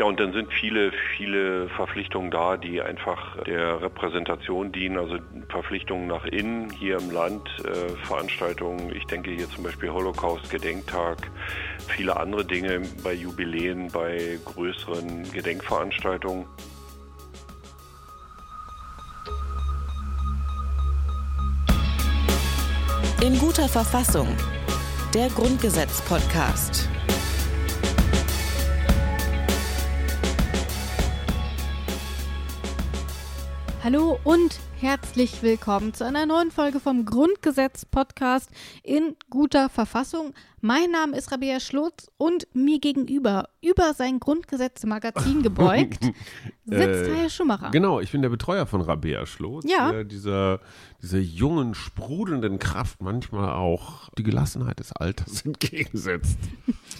Ja, und dann sind viele, viele Verpflichtungen da, die einfach der Repräsentation dienen, also Verpflichtungen nach innen, hier im Land, äh, Veranstaltungen, ich denke hier zum Beispiel Holocaust-Gedenktag, viele andere Dinge bei Jubiläen, bei größeren Gedenkveranstaltungen. In guter Verfassung. Der Grundgesetz-Podcast. Hallo und herzlich willkommen zu einer neuen Folge vom Grundgesetz Podcast in guter Verfassung. Mein Name ist Rabea Schlotz und mir gegenüber, über sein Grundgesetz Magazin gebeugt, sitzt Äh, Heil Schumacher. Genau, ich bin der Betreuer von Rabea Schlotz. Ja. der dieser, dieser jungen, sprudelnden Kraft manchmal auch die Gelassenheit des Alters entgegensetzt.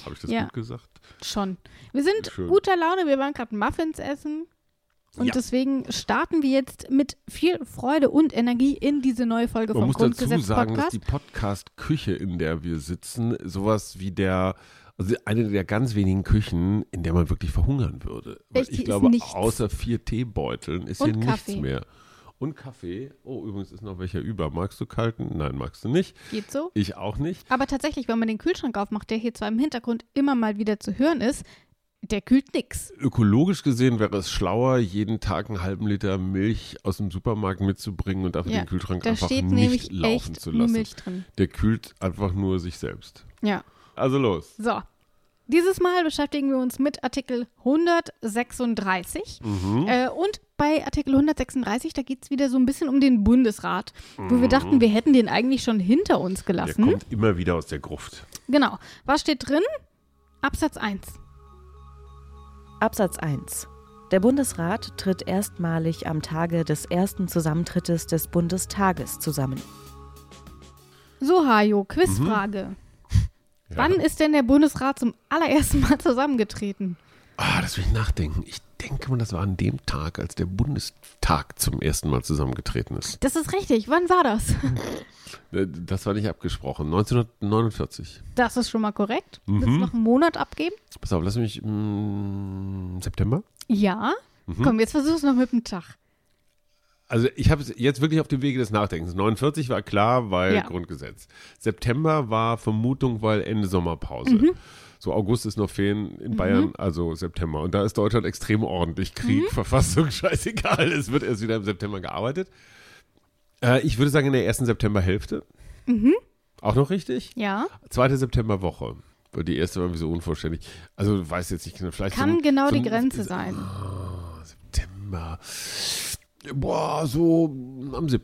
Habe ich das Ja. gut gesagt? Schon. Wir sind guter Laune, wir waren gerade Muffins essen. Und Ja. deswegen starten wir jetzt mit viel Freude und Energie in diese neue Folge Man vom muss dazu sagen, dass Podcast. die Podcast-Küche, in der wir sitzen, sowas wie der, also eine der ganz wenigen Küchen, in der man wirklich verhungern würde. Weil Echt, ich glaube, außer vier Teebeuteln ist Und hier Kaffee. nichts mehr. Und Kaffee. Oh, übrigens ist noch welcher über. Magst du kalten? Nein, magst du nicht. Geht so? Ich auch nicht. Aber tatsächlich, wenn man den Kühlschrank aufmacht, der hier zwar im Hintergrund immer mal wieder zu hören ist, der kühlt nix. Ökologisch gesehen wäre es schlauer, jeden Tag einen halben Liter Milch aus dem Supermarkt mitzubringen und dafür Ja, den Kühlschrank Da einfach steht nicht nämlich laufen echt zu lassen. Milch drin. Der kühlt einfach nur sich selbst. Ja. Also los. So. Dieses Mal beschäftigen wir uns mit Artikel 136. Mhm. Äh, und bei Artikel 136, da geht es wieder so ein bisschen um den Bundesrat, wo wir dachten, wir hätten den eigentlich schon hinter uns Mhm. Der gelassen. kommt immer wieder aus der Gruft. Genau. Was steht drin? Absatz 1. Absatz 1. Der Bundesrat tritt erstmalig am Tage des ersten Zusammentrittes des Bundestages zusammen. So, Hajo, Quizfrage. Ja. Wann ist denn der Bundesrat zum allerersten Mal zusammengetreten? Ah, das will ich nachdenken. Ich denke mal, das war an dem Tag, als der Bundestag zum ersten Mal zusammengetreten ist. Das ist richtig. Wann war das? Äh, Das war nicht abgesprochen. 1949. Das ist schon mal korrekt. Willst du Mhm. noch einen Monat abgeben? Pass auf, lass mich. mm, September? Ja. Mhm. Komm, jetzt versuch es noch mit dem Tag. Also ich habe es jetzt wirklich auf dem Wege des Nachdenkens. 49 war klar, weil Ja. Grundgesetz. September war Vermutung, weil Ende Sommerpause. Mhm. So August ist noch Ferien in Bayern, also September. Und da ist Deutschland extrem ordentlich. Krieg, Mhm. Verfassung, scheißegal. Es wird erst wieder im September gearbeitet. Äh, ich würde sagen in der ersten Septemberhälfte. Mhm. Auch noch richtig? Ja. Zweite Septemberwoche. Weil Die erste war irgendwie so unvollständig. Also weiß jetzt nicht, vielleicht so Kann ein- genau so die Grenze sein. September. Boah, so am 7.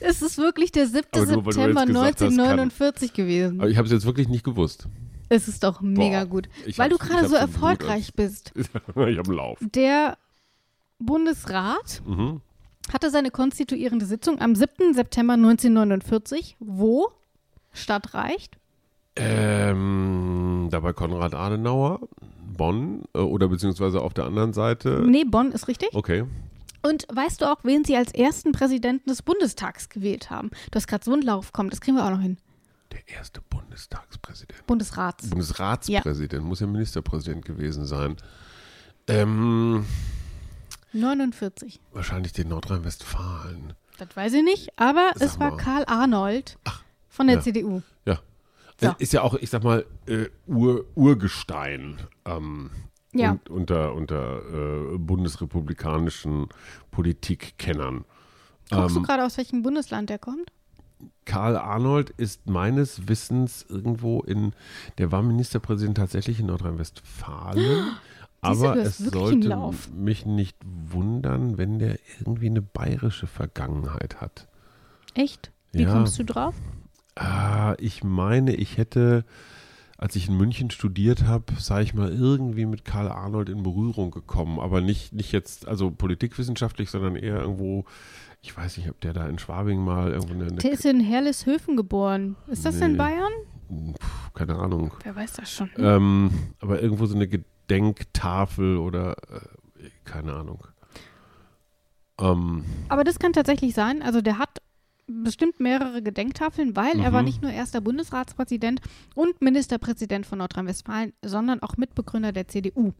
Es ist wirklich der 7. Aber nur, weil du September jetzt gesagt hast, kann- 1949 gewesen. Aber ich habe es jetzt wirklich nicht gewusst. Es ist doch mega Boah, gut. Weil du gerade so erfolgreich bist. ich habe einen Lauf. Der Bundesrat Mhm. hatte seine konstituierende Sitzung am 7. September 1949. Wo? Stadtreicht? Ähm, dabei Konrad Adenauer, Bonn äh, oder beziehungsweise auf der anderen Seite. Nee, Bonn ist richtig. Okay. Und weißt du auch, wen sie als ersten Präsidenten des Bundestags gewählt haben? Du hast gerade so einen Lauf, komm, das kriegen wir auch noch hin. Der erste Bundestagspräsident. Bundesrats. Bundesratspräsident, muss ja Ministerpräsident gewesen sein. Ähm, 49. wahrscheinlich den Nordrhein-Westfalen. Das weiß ich nicht, aber Sag es war mal. Karl Arnold von der ja. CDU. Ja. So. Äh, Ist ja auch, ich sag mal, äh, Ur, Urgestein ähm, Ja. und, unter, unter äh, bundesrepublikanischen Politikkennern. Guckst du Ähm, gerade aus welchem Bundesland der kommt? Karl Arnold ist meines Wissens irgendwo in, der war Ministerpräsident tatsächlich in Nordrhein-Westfalen. Du, Aber es sollte mich nicht wundern, wenn der irgendwie eine bayerische Vergangenheit hat. Echt? Wie Ja. kommst du drauf? Ah, ich meine, ich hätte, als ich in München studiert habe, sei ich mal irgendwie mit Karl Arnold in Berührung gekommen. Aber nicht, nicht jetzt, also politikwissenschaftlich, sondern eher irgendwo, ich weiß nicht, ob der da in Schwabing mal irgendwo eine, Der ist in Herleshöfen geboren. Ist das in Nee. Bayern? eine keine Ahnung. Wer weiß das schon. Ähm, aber irgendwo so eine Gedenktafel oder äh, keine Ahnung. Ähm, Aber das kann tatsächlich sein. Also der hat bestimmt mehrere Gedenktafeln, weil er war Mhm. nicht nur erster Bundesratspräsident und Ministerpräsident von Nordrhein-Westfalen, sondern auch Mitbegründer der CDU.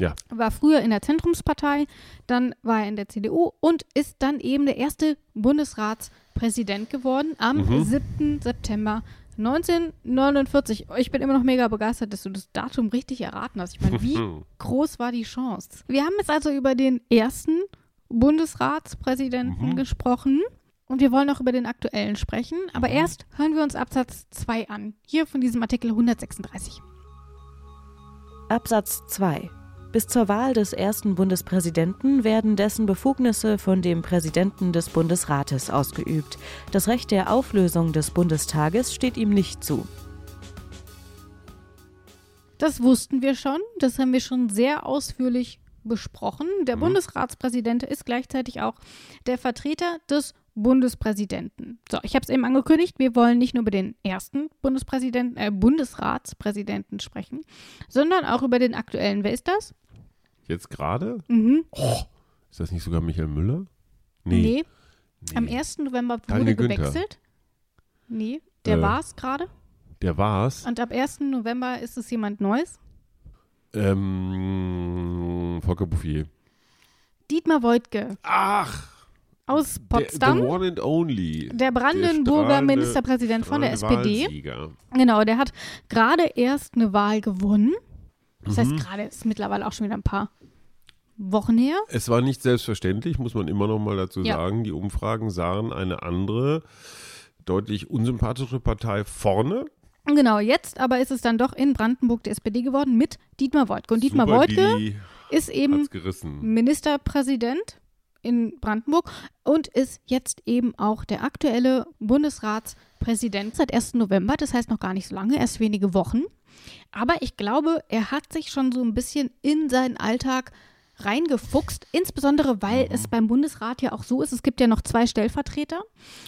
Ja. War früher in der Zentrumspartei, dann war er in der CDU und ist dann eben der erste Bundesratspräsident geworden am Mhm. 7. September 1949. Ich bin immer noch mega begeistert, dass du das Datum richtig erraten hast. Ich meine, wie groß war die Chance? Wir haben jetzt also über den ersten Bundesratspräsidenten Mhm. gesprochen. Und wir wollen auch über den aktuellen sprechen. Aber Mhm. erst hören wir uns Absatz 2 an. Hier von diesem Artikel 136. Absatz 2. Bis zur Wahl des ersten Bundespräsidenten werden dessen Befugnisse von dem Präsidenten des Bundesrates ausgeübt. Das Recht der Auflösung des Bundestages steht ihm nicht zu. Das wussten wir schon. Das haben wir schon sehr ausführlich besprochen. Der Bundesratspräsident ist gleichzeitig auch der Vertreter des Bundespräsidenten. So, ich habe es eben angekündigt, wir wollen nicht nur über den ersten Bundespräsidenten, äh, Bundesratspräsidenten sprechen, sondern auch über den aktuellen. Wer ist das? Jetzt gerade? Mhm. Oh, ist das nicht sogar Michael Müller? Nee. Am 1. November wurde Daniel Günther. gewechselt. Nee, der Äh. war es gerade. Der war's. Und ab 1. November ist es jemand Neues. Ähm, Volker Bouffier. Dietmar Woidke Ach, aus der, Potsdam. the one and only. Der Brandenburger strahlende- Ministerpräsident von der SPD. Wahlsieger. Genau, der hat gerade erst eine Wahl gewonnen. Das Mhm. heißt, gerade ist mittlerweile auch schon wieder ein paar Wochen her. Es war nicht selbstverständlich, muss man immer noch mal dazu Ja. sagen. Die Umfragen sahen eine andere, deutlich unsympathische Partei vorne. Genau, jetzt aber ist es dann doch in Brandenburg der SPD geworden mit Dietmar Woidke. Und Dietmar Super Woidke ist eben. Ministerpräsident in Brandenburg und ist jetzt eben auch der aktuelle Bundesratspräsident seit 1. November. Das heißt noch gar nicht so lange, erst wenige Wochen. Aber ich glaube, er hat sich schon so ein bisschen in seinen Alltag reingefuchst, insbesondere weil es beim Bundesrat ja auch so ist, es gibt ja noch zwei Stellvertreter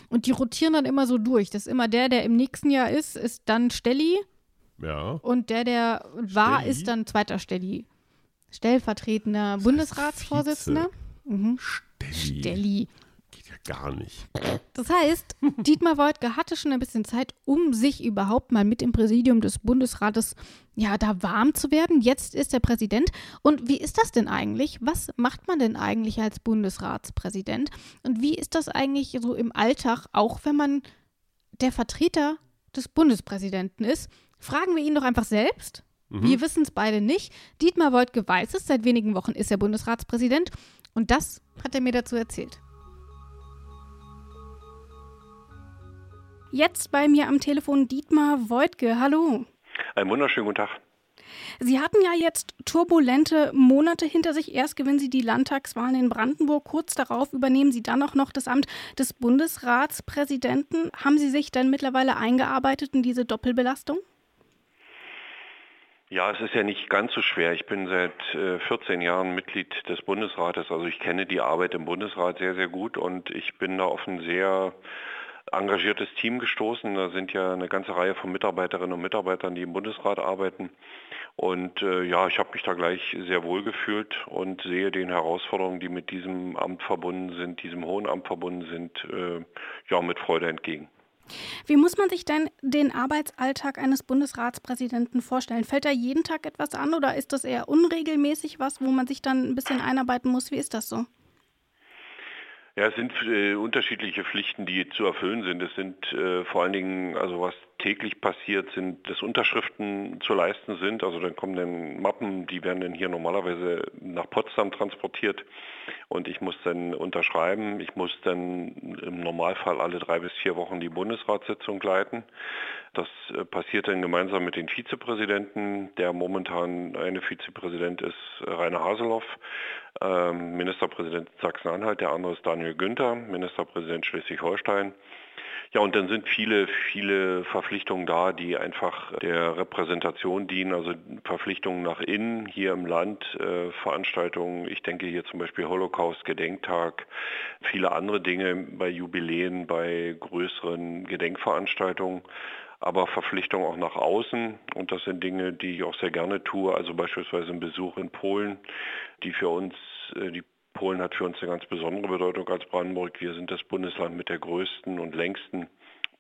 und die rotieren dann immer so durch. Das ist immer der, der im nächsten Jahr ist, ist dann Stelli Ja. und der, der war, Stelli? ist dann zweiter Stelli. Stellvertretender Bundesratsvorsitzender. Mhm. Stelli. Stelli. Geht ja gar nicht. Das heißt, Dietmar Woidke hatte schon ein bisschen Zeit, um sich überhaupt mal mit dem Präsidium des Bundesrates, ja, da warm zu werden. Jetzt ist er Präsident. Und wie ist das denn eigentlich? Was macht man denn eigentlich als Bundesratspräsident? Und wie ist das eigentlich so im Alltag, auch wenn man der Vertreter des Bundespräsidenten ist? Fragen wir ihn doch einfach selbst. Wir wissen es beide nicht. Dietmar Woidke weiß es. Seit wenigen Wochen ist er Bundesratspräsident. Und das hat er mir dazu erzählt. Jetzt bei mir am Telefon Dietmar Woidke. Hallo. Einen wunderschönen guten Tag. Sie hatten ja jetzt turbulente Monate hinter sich. Erst gewinnen Sie die Landtagswahlen in Brandenburg. Kurz darauf übernehmen Sie dann auch noch das Amt des Bundesratspräsidenten. Haben Sie sich denn mittlerweile eingearbeitet in diese Doppelbelastung? Ja, es ist ja nicht ganz so schwer. Ich bin seit äh, 14 Jahren Mitglied des Bundesrates, also ich kenne die Arbeit im Bundesrat sehr, sehr gut und ich bin da auf ein sehr engagiertes Team gestoßen. Da sind ja eine ganze Reihe von Mitarbeiterinnen und Mitarbeitern, die im Bundesrat arbeiten. Und äh, ja, ich habe mich da gleich sehr wohl gefühlt und sehe den Herausforderungen, die mit diesem Amt verbunden sind, diesem hohen Amt verbunden sind, äh, ja, mit Freude entgegen. Wie muss man sich denn den Arbeitsalltag eines Bundesratspräsidenten vorstellen? Fällt da jeden Tag etwas an oder ist das eher unregelmäßig was, wo man sich dann ein bisschen einarbeiten muss? Wie ist das so? Ja, es sind äh, unterschiedliche Pflichten, die zu erfüllen sind. Es sind äh, vor allen Dingen, also was täglich passiert, sind, dass Unterschriften zu leisten sind. Also dann kommen dann Mappen, die werden dann hier normalerweise nach Potsdam transportiert und ich muss dann unterschreiben. Ich muss dann im Normalfall alle drei bis vier Wochen die Bundesratssitzung leiten. Das äh, passiert dann gemeinsam mit den Vizepräsidenten. Der momentan eine Vizepräsident ist Rainer Haseloff, ähm, Ministerpräsident Sachsen-Anhalt, der andere ist Daniel Günther, Ministerpräsident Schleswig-Holstein. Ja, und dann sind viele, viele Verpflichtungen da, die einfach der Repräsentation dienen, also Verpflichtungen nach innen, hier im Land, äh, Veranstaltungen, ich denke hier zum Beispiel Holocaust-Gedenktag, viele andere Dinge bei Jubiläen, bei größeren Gedenkveranstaltungen aber Verpflichtungen auch nach außen. Und das sind Dinge, die ich auch sehr gerne tue. Also beispielsweise ein Besuch in Polen, die für uns, äh, die Polen hat für uns eine ganz besondere Bedeutung als Brandenburg. Wir sind das Bundesland mit der größten und längsten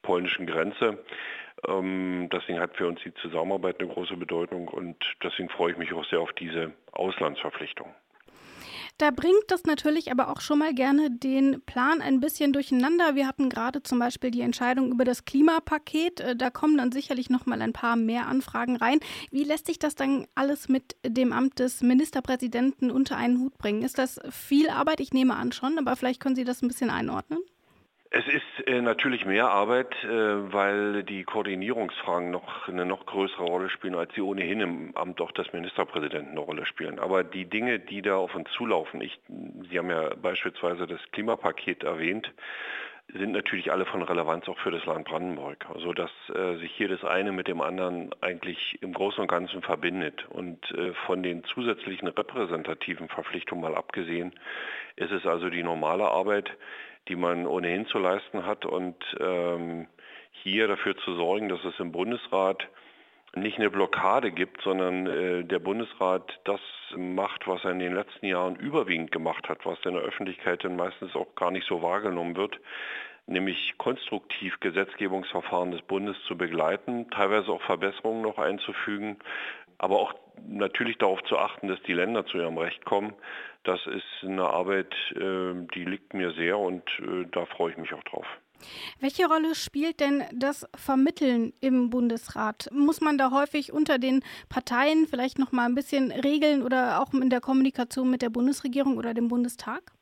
polnischen Grenze. Ähm, deswegen hat für uns die Zusammenarbeit eine große Bedeutung und deswegen freue ich mich auch sehr auf diese Auslandsverpflichtung. Da bringt das natürlich aber auch schon mal gerne den Plan ein bisschen durcheinander. Wir hatten gerade zum Beispiel die Entscheidung über das Klimapaket. Äh, da kommen dann sicherlich noch mal ein paar mehr Anfragen rein. Wie lässt sich das dann alles mit dem Amt des Ministerpräsidenten unter einen Hut bringen? Ist das viel Arbeit? Ich nehme an schon, aber vielleicht können Sie das ein bisschen einordnen. Es ist äh, natürlich mehr Arbeit, äh, weil die Koordinierungsfragen noch eine noch größere Rolle spielen, als sie ohnehin im Amt auch des Ministerpräsidenten eine Rolle spielen. Aber die Dinge, die da auf uns zulaufen, ich, Sie haben ja beispielsweise das Klimapaket erwähnt, sind natürlich alle von Relevanz auch für das Land Brandenburg. Also dass äh, sich hier das eine mit dem anderen eigentlich im Großen und Ganzen verbindet. Und von den zusätzlichen repräsentativen Verpflichtungen mal abgesehen, ist es also die normale Arbeit, die man ohnehin zu leisten hat. Und ähm, hier dafür zu sorgen, dass es im Bundesrat nicht eine Blockade gibt, sondern äh, der Bundesrat das macht, was er in den letzten Jahren überwiegend gemacht hat, was in der Öffentlichkeit dann meistens auch gar nicht so wahrgenommen wird, nämlich konstruktiv Gesetzgebungsverfahren des Bundes zu begleiten, teilweise auch Verbesserungen noch einzufügen, aber auch natürlich darauf zu achten, dass die Länder zu ihrem Recht kommen. Das ist eine Arbeit, äh, die liegt mir sehr und äh, da freue ich mich auch drauf. Welche Rolle spielt denn das Vermitteln im Bundesrat? Muss man da häufig unter den Parteien vielleicht noch mal ein bisschen regeln oder auch in der Kommunikation mit der Bundesregierung oder dem Bundestag?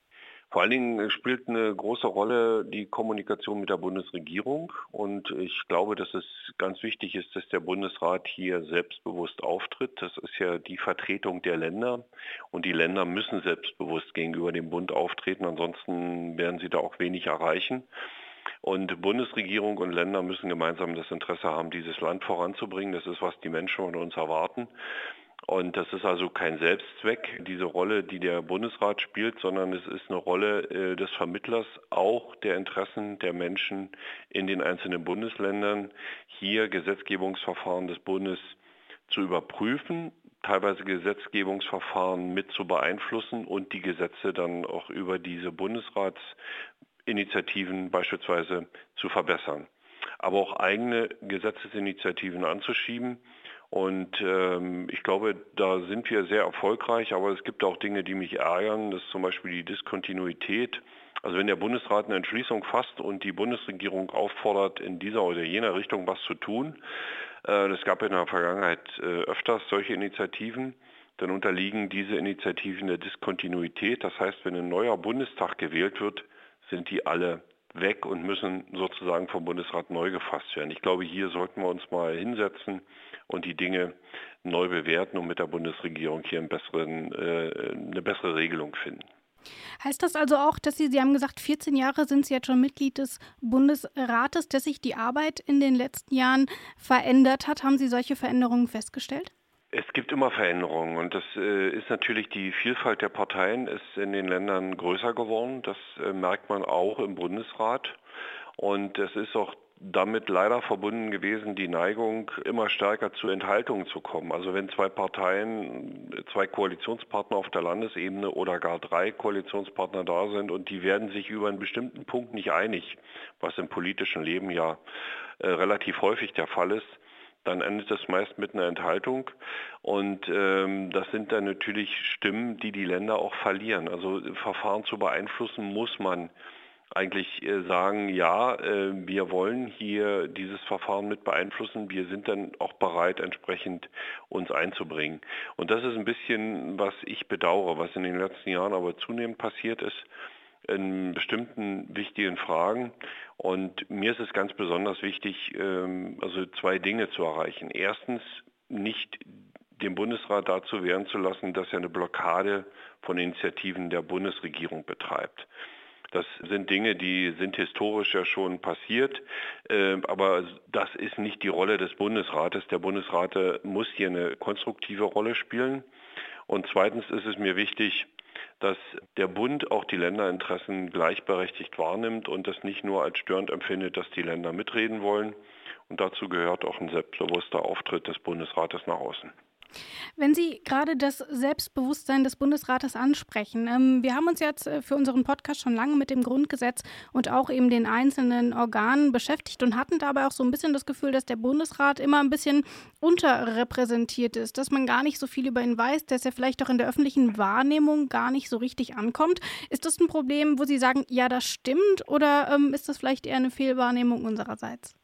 Vor allen Dingen spielt eine große Rolle die Kommunikation mit der Bundesregierung und ich glaube, dass es ganz wichtig ist, dass der Bundesrat hier selbstbewusst auftritt. Das ist ja die Vertretung der Länder und die Länder müssen selbstbewusst gegenüber dem Bund auftreten, ansonsten werden sie da auch wenig erreichen. Und Bundesregierung und Länder müssen gemeinsam das Interesse haben, dieses Land voranzubringen. Das ist, was die Menschen von uns erwarten. Und das ist also kein Selbstzweck, diese Rolle, die der Bundesrat spielt, sondern es ist eine Rolle äh, des Vermittlers auch der Interessen der Menschen in den einzelnen Bundesländern, hier Gesetzgebungsverfahren des Bundes zu überprüfen, teilweise Gesetzgebungsverfahren mit zu beeinflussen und die Gesetze dann auch über diese Bundesratsinitiativen beispielsweise zu verbessern. Aber auch eigene Gesetzesinitiativen anzuschieben und ähm, ich glaube, da sind wir sehr erfolgreich, aber es gibt auch Dinge, die mich ärgern. Das ist zum Beispiel die Diskontinuität. Also wenn der Bundesrat eine Entschließung fasst und die Bundesregierung auffordert, in dieser oder jener Richtung was zu tun, äh, es gab in der Vergangenheit äh, öfters solche Initiativen, dann unterliegen diese Initiativen der Diskontinuität. Das heißt, wenn ein neuer Bundestag gewählt wird, sind die alle weg und müssen sozusagen vom Bundesrat neu gefasst werden. Ich glaube, hier sollten wir uns mal hinsetzen und die Dinge neu bewerten und mit der Bundesregierung hier besseren, äh, eine bessere Regelung finden. Heißt das also auch, dass Sie, Sie haben gesagt, 14 Jahre sind Sie jetzt schon Mitglied des Bundesrates, dass sich die Arbeit in den letzten Jahren verändert hat? Haben Sie solche Veränderungen festgestellt? Es gibt immer Veränderungen und das äh, ist natürlich die Vielfalt der Parteien ist in den Ländern größer geworden. Das äh, merkt man auch im Bundesrat und es ist auch damit leider verbunden gewesen die Neigung, immer stärker zu Enthaltungen zu kommen. Also wenn zwei Parteien, zwei Koalitionspartner auf der Landesebene oder gar drei Koalitionspartner da sind und die werden sich über einen bestimmten Punkt nicht einig, was im politischen Leben ja äh, relativ häufig der Fall ist, dann endet das meist mit einer Enthaltung. Und ähm, das sind dann natürlich Stimmen, die die Länder auch verlieren. Also Verfahren zu beeinflussen muss man eigentlich äh, sagen, ja, äh, wir wollen hier dieses Verfahren mit beeinflussen, wir sind dann auch bereit, entsprechend uns einzubringen. Und das ist ein bisschen, was ich bedauere, was in den letzten Jahren aber zunehmend passiert ist in bestimmten wichtigen Fragen. Und mir ist es ganz besonders wichtig, ähm, also zwei Dinge zu erreichen. Erstens, nicht den Bundesrat dazu wehren zu lassen, dass er eine Blockade von Initiativen der Bundesregierung betreibt. Das sind Dinge, die sind historisch ja schon passiert, äh, aber das ist nicht die Rolle des Bundesrates. Der Bundesrat muss hier eine konstruktive Rolle spielen. Und zweitens ist es mir wichtig, dass der Bund auch die Länderinteressen gleichberechtigt wahrnimmt und das nicht nur als störend empfindet, dass die Länder mitreden wollen. Und dazu gehört auch ein selbstbewusster Auftritt des Bundesrates nach außen. Wenn Sie gerade das Selbstbewusstsein des Bundesrates ansprechen, ähm, wir haben uns jetzt äh, für unseren Podcast schon lange mit dem Grundgesetz und auch eben den einzelnen Organen beschäftigt und hatten dabei auch so ein bisschen das Gefühl, dass der Bundesrat immer ein bisschen unterrepräsentiert ist, dass man gar nicht so viel über ihn weiß, dass er vielleicht auch in der öffentlichen Wahrnehmung gar nicht so richtig ankommt. Ist das ein Problem, wo Sie sagen, ja, das stimmt oder ähm, ist das vielleicht eher eine Fehlwahrnehmung unsererseits?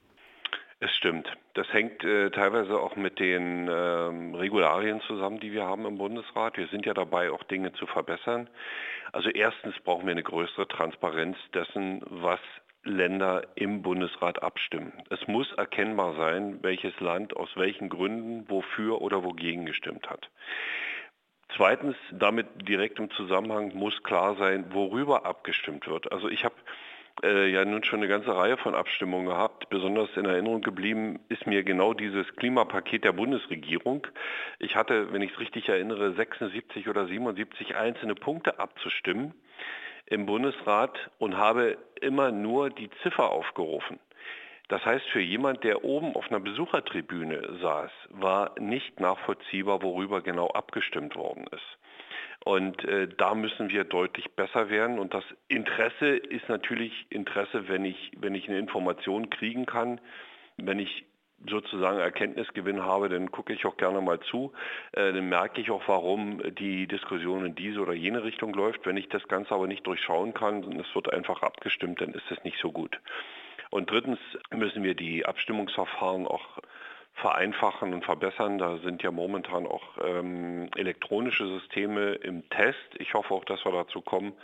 Es stimmt. Das hängt äh, teilweise auch mit den ähm, Regularien zusammen, die wir haben im Bundesrat. Wir sind ja dabei, auch Dinge zu verbessern. Also erstens brauchen wir eine größere Transparenz dessen, was Länder im Bundesrat abstimmen. Es muss erkennbar sein, welches Land aus welchen Gründen wofür oder wogegen gestimmt hat. Zweitens, damit direkt im Zusammenhang muss klar sein, worüber abgestimmt wird. Also ich habe äh, ja nun schon eine ganze Reihe von Abstimmungen gehabt. Besonders in Erinnerung geblieben ist mir genau dieses Klimapaket der Bundesregierung. Ich hatte, wenn ich es richtig erinnere, 76 oder 77 einzelne Punkte abzustimmen im Bundesrat und habe immer nur die Ziffer aufgerufen. Das heißt, für jemand, der oben auf einer Besuchertribüne saß, war nicht nachvollziehbar, worüber genau abgestimmt worden ist. Und äh, da müssen wir deutlich besser werden. Und das Interesse ist natürlich Interesse, wenn ich, wenn ich eine Information kriegen kann, wenn ich sozusagen Erkenntnisgewinn habe, dann gucke ich auch gerne mal zu. Äh, dann merke ich auch, warum die Diskussion in diese oder jene Richtung läuft. Wenn ich das Ganze aber nicht durchschauen kann und es wird einfach abgestimmt, dann ist es nicht so gut. Und drittens müssen wir die Abstimmungsverfahren auch vereinfachen und verbessern. Da sind ja momentan auch ähm, elektronische Systeme im Test. Ich hoffe auch, dass wir dazu kommen.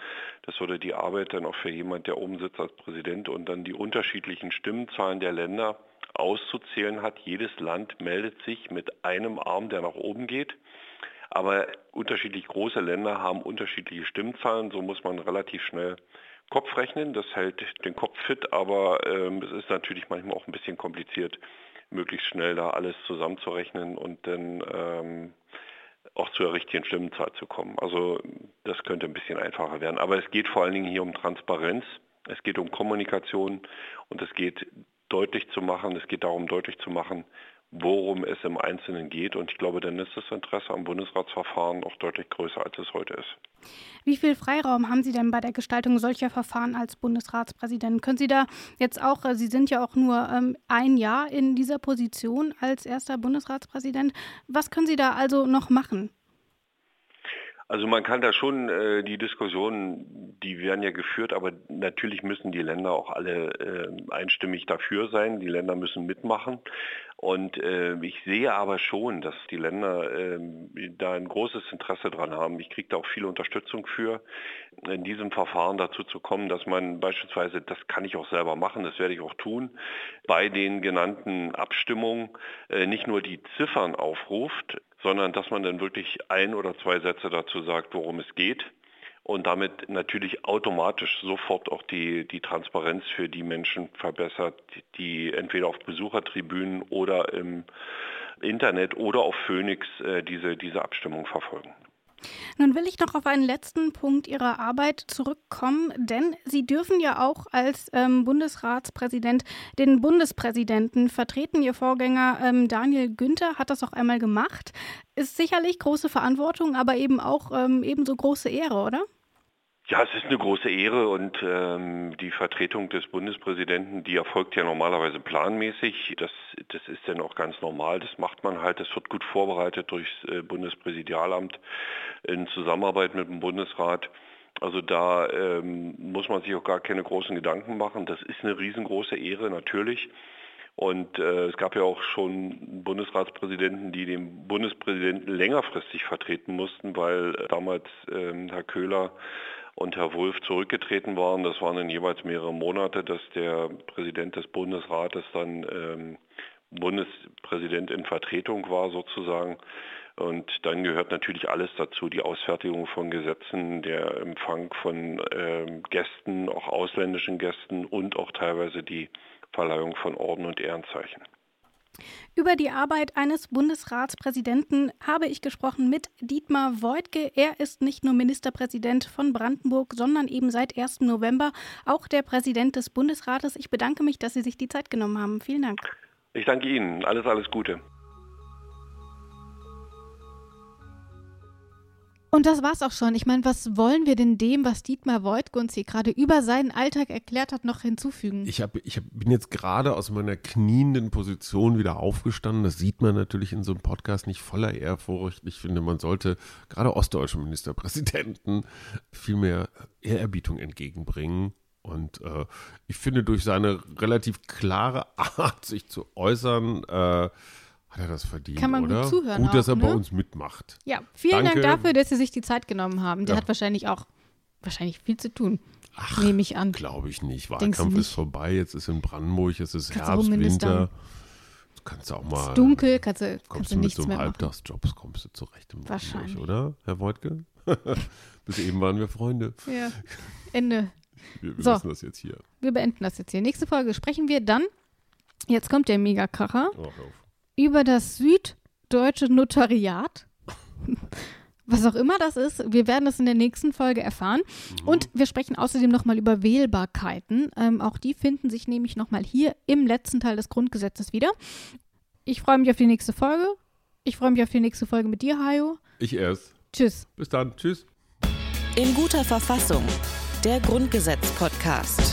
Das würde die Arbeit dann auch für jemand, der oben sitzt als Präsident und dann die unterschiedlichen Stimmenzahlen der Länder auszuzählen hat. Jedes Land meldet sich mit einem Arm, der nach oben geht. Aber unterschiedlich große Länder haben unterschiedliche Stimmzahlen. So muss man relativ schnell Kopf rechnen. Das hält den Kopf fit, aber ähm, es ist natürlich manchmal auch ein bisschen kompliziert, möglichst schnell da alles zusammenzurechnen und dann ähm, auch zur richtigen Stimmenzahl zu kommen. Also das könnte ein bisschen einfacher werden. Aber es geht vor allen Dingen hier um Transparenz, es geht um Kommunikation und es geht deutlich zu machen, es geht darum deutlich zu machen, worum es im Einzelnen geht. Und ich glaube, dann ist das Interesse am Bundesratsverfahren auch deutlich größer, als es heute ist. Wie viel Freiraum haben Sie denn bei der Gestaltung solcher Verfahren als Bundesratspräsident? Können Sie da jetzt auch, äh, Sie sind ja auch nur ähm, ein Jahr in dieser Position als erster Bundesratspräsident, was können Sie da also noch machen? Also man kann da schon äh, die Diskussionen, die werden ja geführt, aber natürlich müssen die Länder auch alle äh, einstimmig dafür sein. Die Länder müssen mitmachen. Und äh, ich sehe aber schon, dass die Länder äh, da ein großes Interesse dran haben. Ich kriege da auch viel Unterstützung für, in diesem Verfahren dazu zu kommen, dass man beispielsweise, das kann ich auch selber machen, das werde ich auch tun, bei den genannten Abstimmungen äh, nicht nur die Ziffern aufruft, sondern dass man dann wirklich ein oder zwei Sätze dazu sagt, worum es geht und damit natürlich automatisch sofort auch die, die Transparenz für die Menschen verbessert, die entweder auf Besuchertribünen oder im Internet oder auf Phoenix äh, diese, diese Abstimmung verfolgen. Nun will ich noch auf einen letzten Punkt Ihrer Arbeit zurückkommen, denn Sie dürfen ja auch als ähm, Bundesratspräsident den Bundespräsidenten vertreten. Ihr Vorgänger ähm, Daniel Günther hat das auch einmal gemacht. Ist sicherlich große Verantwortung, aber eben auch ähm, ebenso große Ehre, oder? Ja, es ist eine große Ehre und ähm, die Vertretung des Bundespräsidenten, die erfolgt ja normalerweise planmäßig. Das, das ist dann auch ganz normal. Das macht man halt. Das wird gut vorbereitet durchs äh, Bundespräsidialamt in Zusammenarbeit mit dem Bundesrat. Also da ähm, muss man sich auch gar keine großen Gedanken machen. Das ist eine riesengroße Ehre natürlich. Und äh, es gab ja auch schon Bundesratspräsidenten, die den Bundespräsidenten längerfristig vertreten mussten, weil äh, damals äh, Herr Köhler und Herr Wulff zurückgetreten waren. Das waren dann jeweils mehrere Monate, dass der Präsident des Bundesrates dann ähm, Bundespräsident in Vertretung war sozusagen. Und dann gehört natürlich alles dazu, die Ausfertigung von Gesetzen, der Empfang von ähm, Gästen, auch ausländischen Gästen und auch teilweise die Verleihung von Orden und Ehrenzeichen. Über die Arbeit eines Bundesratspräsidenten habe ich gesprochen mit Dietmar Woidke. Er ist nicht nur Ministerpräsident von Brandenburg, sondern eben seit 1. November auch der Präsident des Bundesrates. Ich bedanke mich, dass Sie sich die Zeit genommen haben. Vielen Dank. Ich danke Ihnen. Alles, alles Gute. Und das war's auch schon. Ich meine, was wollen wir denn dem, was Dietmar uns hier gerade über seinen Alltag erklärt hat, noch hinzufügen? Ich, hab, ich hab, bin jetzt gerade aus meiner knienden Position wieder aufgestanden. Das sieht man natürlich in so einem Podcast nicht voller Ehrfurcht. Ich finde, man sollte gerade ostdeutschen Ministerpräsidenten viel mehr Ehrerbietung entgegenbringen. Und äh, ich finde, durch seine relativ klare Art, sich zu äußern, äh, hat er das verdient, Kann man oder? gut zuhören Gut, dass auch, er bei ne? uns mitmacht. Ja, vielen Danke. Dank dafür, dass Sie sich die Zeit genommen haben. Der Ja. hat wahrscheinlich auch wahrscheinlich viel zu tun. nehme ich an. Glaube ich nicht. Wahlkampf ist vorbei, jetzt ist in Brandenburg, es ist Kannst Herbst. Winter. Du kannst auch Es mal. ist dunkel, kannst du, kannst Kommst du mit nichts so einem. Halbtagsjobs kommst du zurecht Brandenburg, Wahrscheinlich. oder, Herr Woidke? Bis eben waren wir Freunde. Ja. Ende. Wir, wir So. das jetzt hier. Wir beenden das jetzt hier. Nächste Folge sprechen wir dann, jetzt kommt der Megakracher, Oh. Über das süddeutsche Notariat. Was auch immer das ist, wir werden es in der nächsten Folge erfahren. Und wir sprechen außerdem nochmal über Wählbarkeiten. Ähm, auch die finden sich nämlich nochmal hier im letzten Teil des Grundgesetzes wieder. Ich freue mich auf die nächste Folge. Ich freue mich auf die nächste Folge mit dir, Hajo. Ich erst. Tschüss. Bis dann. Tschüss. In guter Verfassung. Der Grundgesetz-Podcast.